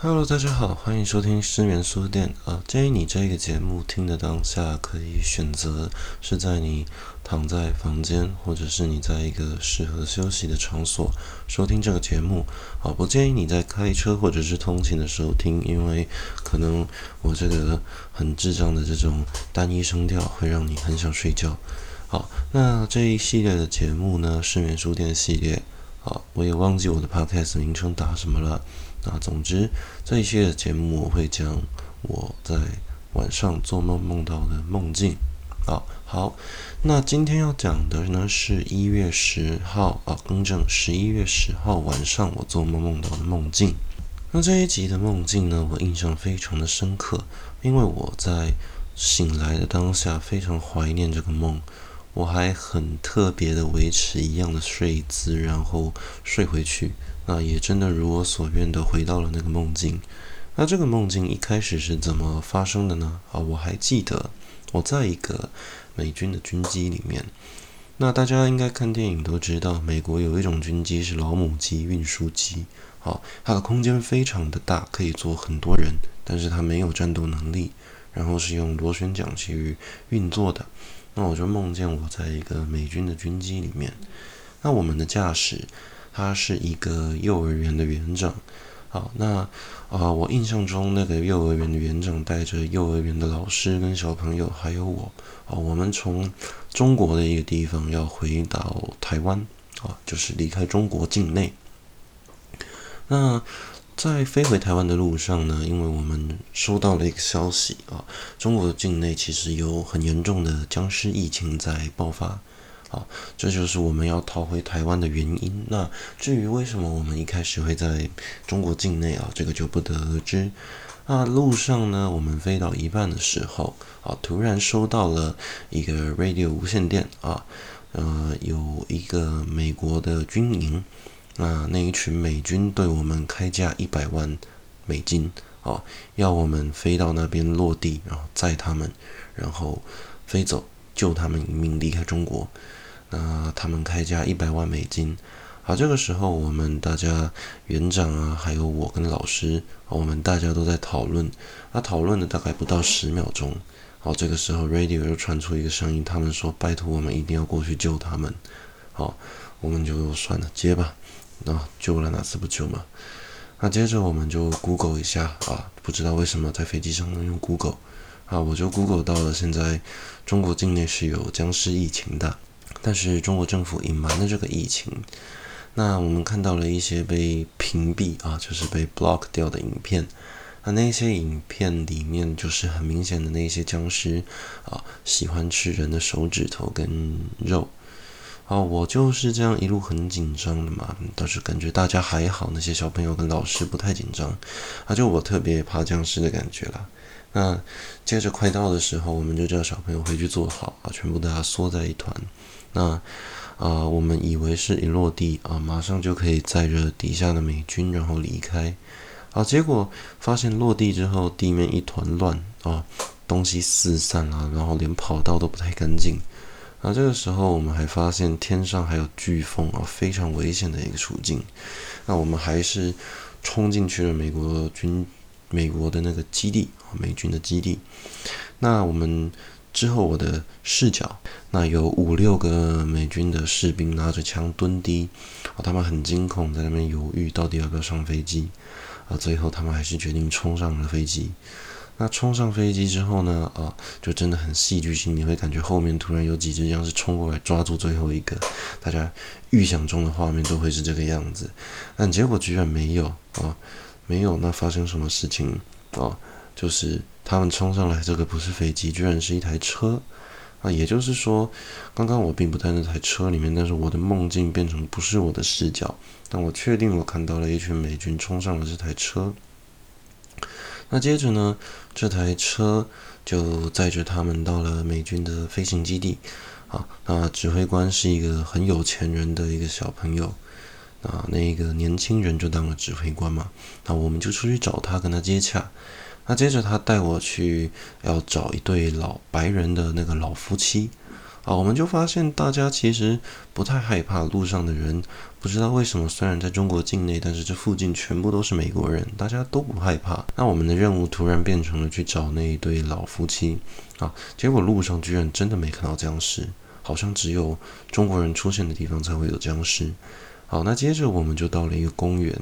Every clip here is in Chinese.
Hello，大家好，欢迎收听失眠书店。啊，建议你这个节目听的当下，可以选择是在你躺在房间，或者是你在一个适合休息的场所收听这个节目。啊，不建议你在开车或者是通勤的时候听，因为可能我这个很智障的这种单一声调会让你很想睡觉。好，那这一系列的节目呢，失眠书店系列。好，我也忘记我的 podcast 名称打什么了。那总之，这一系列节目我会讲我在晚上做梦梦到的梦境。啊，好，那今天要讲的呢是一月十号啊，更正十一月十号晚上我做梦梦到的梦境。那这一集的梦境呢，我印象非常的深刻，因为我在醒来的当下非常怀念这个梦，我还很特别的维持一样的睡姿，然后睡回去。那也真的如我所愿的回到了那个梦境。那这个梦境一开始是怎么发生的呢？啊，我还记得我在一个美军的军机里面。那大家应该看电影都知道，美国有一种军机是老母机运输机。好，它的空间非常的大，可以坐很多人，但是它没有战斗能力，然后是用螺旋桨去运作的。那我就梦见我在一个美军的军机里面。那我们的驾驶。他是一个幼儿园的园长，好，那啊、呃，我印象中那个幼儿园的园长带着幼儿园的老师跟小朋友，还有我，啊，我们从中国的一个地方要回到台湾，啊，就是离开中国境内。那在飞回台湾的路上呢，因为我们收到了一个消息啊，中国境内其实有很严重的僵尸疫情在爆发。好，这就是我们要逃回台湾的原因。那至于为什么我们一开始会在中国境内啊，这个就不得而知。那路上呢，我们飞到一半的时候，啊，突然收到了一个 radio 无线电啊，呃，有一个美国的军营，那那一群美军对我们开价一百万美金，啊，要我们飞到那边落地，然后载他们，然后飞走，救他们一命，离开中国。那他们开价一百万美金，好，这个时候我们大家园长啊，还有我跟老师，我们大家都在讨论，那讨论了大概不到十秒钟，好，这个时候 radio 又传出一个声音，他们说拜托我们一定要过去救他们，好，我们就算了，接吧，那救了哪次不救嘛？那接着我们就 Google 一下啊，不知道为什么在飞机上能用 Google，啊，我就 Google 到了现在中国境内是有僵尸疫情的。但是中国政府隐瞒了这个疫情，那我们看到了一些被屏蔽啊，就是被 block 掉的影片，那那些影片里面就是很明显的那些僵尸啊，喜欢吃人的手指头跟肉，啊，我就是这样一路很紧张的嘛，倒是感觉大家还好，那些小朋友跟老师不太紧张，啊，就我特别怕僵尸的感觉啦。那接着快到的时候，我们就叫小朋友回去坐好啊，全部大家缩在一团。那啊、我们以为是一落地啊，马上就可以载着底下的美军然后离开，啊，结果发现落地之后地面一团乱啊，东西四散啊，然后连跑道都不太干净。啊，这个时候我们还发现天上还有飓风啊，非常危险的一个处境。那我们还是冲进去了美国军。美国的那个基地啊，美军的基地。那我们之后，我的视角，那有五六个美军的士兵拿着枪蹲低，啊，他们很惊恐，在那边犹豫到底要不要上飞机，啊，最后他们还是决定冲上了飞机。那冲上飞机之后呢，啊，就真的很戏剧性，你会感觉后面突然有几只僵尸冲过来抓住最后一个，大家预想中的画面都会是这个样子，但结果居然没有啊。没有，那发生什么事情啊？就是他们冲上来，这个不是飞机，居然是一台车啊！也就是说，刚刚我并不在那台车里面，但是我的梦境变成不是我的视角，但我确定我看到了一群美军冲上了这台车。那接着呢，这台车就载着他们到了美军的飞行基地啊。那指挥官是一个很有钱人的一个小朋友。啊，那个年轻人就当了指挥官嘛，那我们就出去找他，跟他接洽。那接着他带我去要找一对老白人的那个老夫妻，啊，我们就发现大家其实不太害怕路上的人，不知道为什么，虽然在中国境内，但是这附近全部都是美国人，大家都不害怕。那我们的任务突然变成了去找那一对老夫妻啊，结果路上居然真的没看到僵尸，好像只有中国人出现的地方才会有僵尸。好，那接着我们就到了一个公园。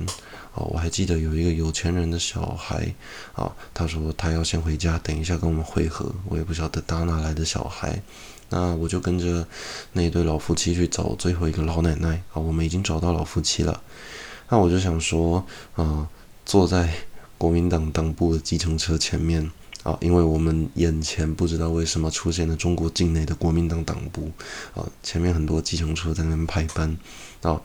哦，我还记得有一个有钱人的小孩，啊，他说他要先回家，等一下跟我们会合。我也不晓得打哪来的小孩。那我就跟着那一对老夫妻去找最后一个老奶奶。啊，我们已经找到老夫妻了。那我就想说，啊，坐在国民党党部的计程车前面，啊，因为我们眼前不知道为什么出现了中国境内的国民党党部，啊，前面很多计程车在那边排班，啊。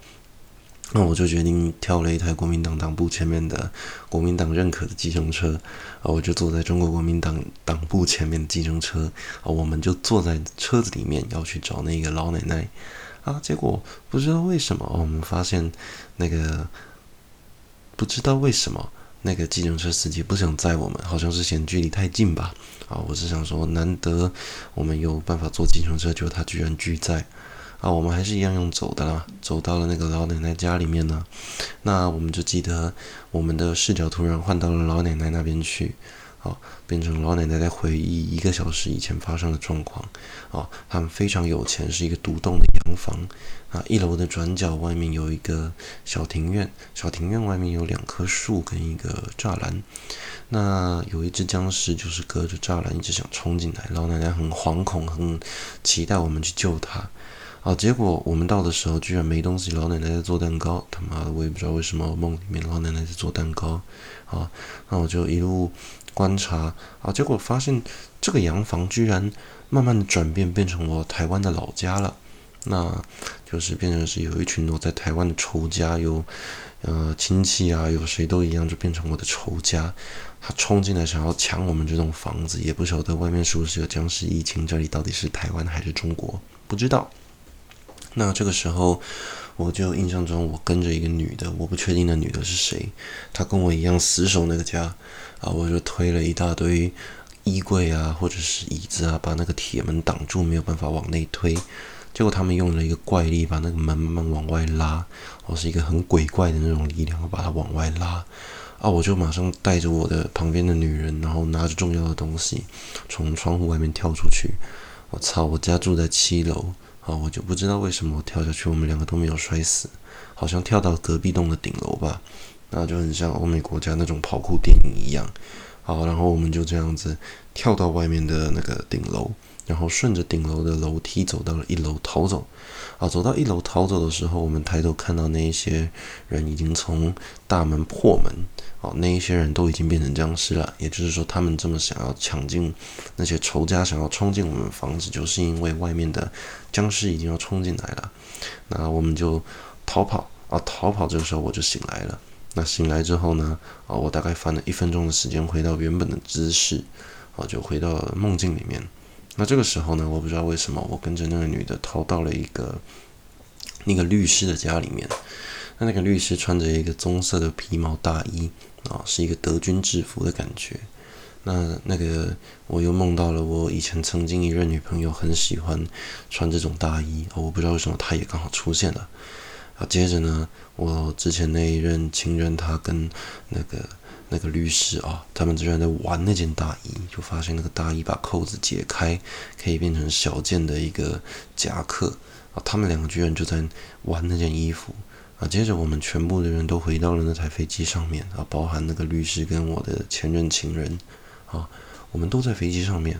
那我就决定挑了一台国民党党部前面的国民党认可的计程车，啊，我就坐在中国国民党党部前面的计程车，啊，我们就坐在车子里面要去找那个老奶奶，啊，结果不知道为什么，我们发现那个不知道为什么那个计程车司机不想载我们，好像是嫌距离太近吧，啊，我是想说难得我们有办法坐计程车，结果他居然拒载。啊，我们还是一样用走的啦，走到了那个老奶奶家里面呢。那我们就记得我们的视角突然换到了老奶奶那边去，啊，变成老奶奶在回忆一个小时以前发生的状况。啊，他们非常有钱，是一个独栋的洋房。啊，一楼的转角外面有一个小庭院，小庭院外面有两棵树跟一个栅栏。那有一只僵尸就是隔着栅栏一直想冲进来，老奶奶很惶恐，很期待我们去救她。好，结果我们到的时候居然没东西，老奶奶在做蛋糕。他妈的，我也不知道为什么梦里面老奶奶在做蛋糕。啊，那我就一路观察，啊，结果发现这个洋房居然慢慢的转变，变成我台湾的老家了。那就是变成是有一群我在台湾的仇家，有呃亲戚啊，有谁都一样，就变成我的仇家。他冲进来想要抢我们这栋房子，也不晓得外面是不是有僵尸疫情，这里到底是台湾还是中国，不知道。那这个时候，我就印象中我跟着一个女的，我不确定那女的是谁，她跟我一样死守那个家，啊，我就推了一大堆衣柜啊，或者是椅子啊，把那个铁门挡住，没有办法往内推。结果他们用了一个怪力，把那个门慢慢往外拉，我是一个很鬼怪的那种力量，把它往外拉。啊，我就马上带着我的旁边的女人，然后拿着重要的东西，从窗户外面跳出去。我操，我家住在七楼。好，我就不知道为什么我跳下去，我们两个都没有摔死，好像跳到隔壁栋的顶楼吧，那就很像欧美国家那种跑酷电影一样。好，然后我们就这样子跳到外面的那个顶楼。然后顺着顶楼的楼梯走到了一楼逃走，啊，走到一楼逃走的时候，我们抬头看到那一些人已经从大门破门，哦，那一些人都已经变成僵尸了。也就是说，他们这么想要抢进那些仇家，想要冲进我们房子，就是因为外面的僵尸已经要冲进来了。那我们就逃跑，啊，逃跑。这个时候我就醒来了。那醒来之后呢，啊，我大概翻了一分钟的时间回到原本的姿势，啊，就回到了梦境里面。那这个时候呢，我不知道为什么，我跟着那个女的逃到了一个那个律师的家里面。那那个律师穿着一个棕色的皮毛大衣啊，是一个德军制服的感觉。那那个我又梦到了我以前曾经一任女朋友很喜欢穿这种大衣，我不知道为什么她也刚好出现了。啊，接着呢，我之前那一任情人他跟那个。那个律师啊，他们居然在玩那件大衣，就发现那个大衣把扣子解开，可以变成小件的一个夹克啊。他们两个居然就在玩那件衣服啊。接着我们全部的人都回到了那台飞机上面啊，包含那个律师跟我的前任情人啊，我们都在飞机上面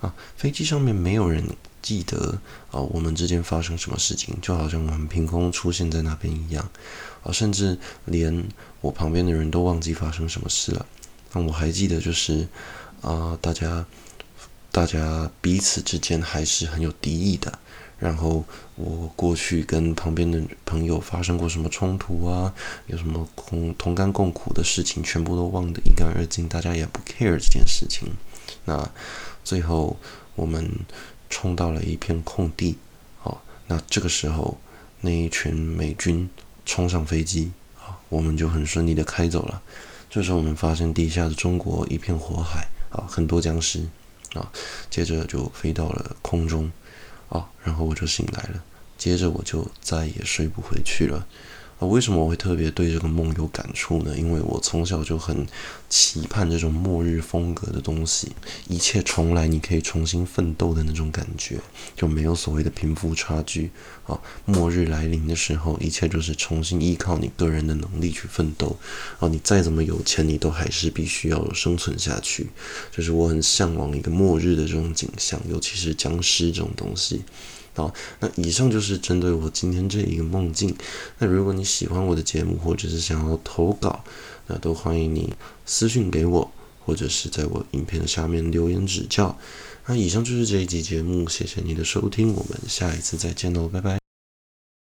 啊。飞机上面没有人记得啊，我们之间发生什么事情，就好像我们凭空出现在那边一样啊，甚至连。我旁边的人都忘记发生什么事了，那我还记得就是，啊、大家，大家彼此之间还是很有敌意的。然后我过去跟旁边的朋友发生过什么冲突啊，有什么同同甘共苦的事情，全部都忘得一干二净，大家也不 care 这件事情。那最后我们冲到了一片空地，好，那这个时候那一群美军冲上飞机。啊我们就很顺利的开走了。这时候我们发现地下的中国一片火海啊，很多僵尸啊。接着就飞到了空中啊，然后我就醒来了，接着我就再也睡不回去了。为什么我会特别对这个梦有感触呢？因为我从小就很期盼这种末日风格的东西，一切重来，你可以重新奋斗的那种感觉，就没有所谓的贫富差距啊。末日来临的时候，一切就是重新依靠你个人的能力去奋斗啊。你再怎么有钱，你都还是必须要生存下去。就是我很向往一个末日的这种景象，尤其是僵尸这种东西。好，那以上就是针对我今天这一个梦境。那如果你喜欢我的节目，或者是想要投稿，那都欢迎你私信给我，或者是在我影片下面留言指教。那以上就是这一集节目，谢谢你的收听，我们下一次再见喽，拜拜。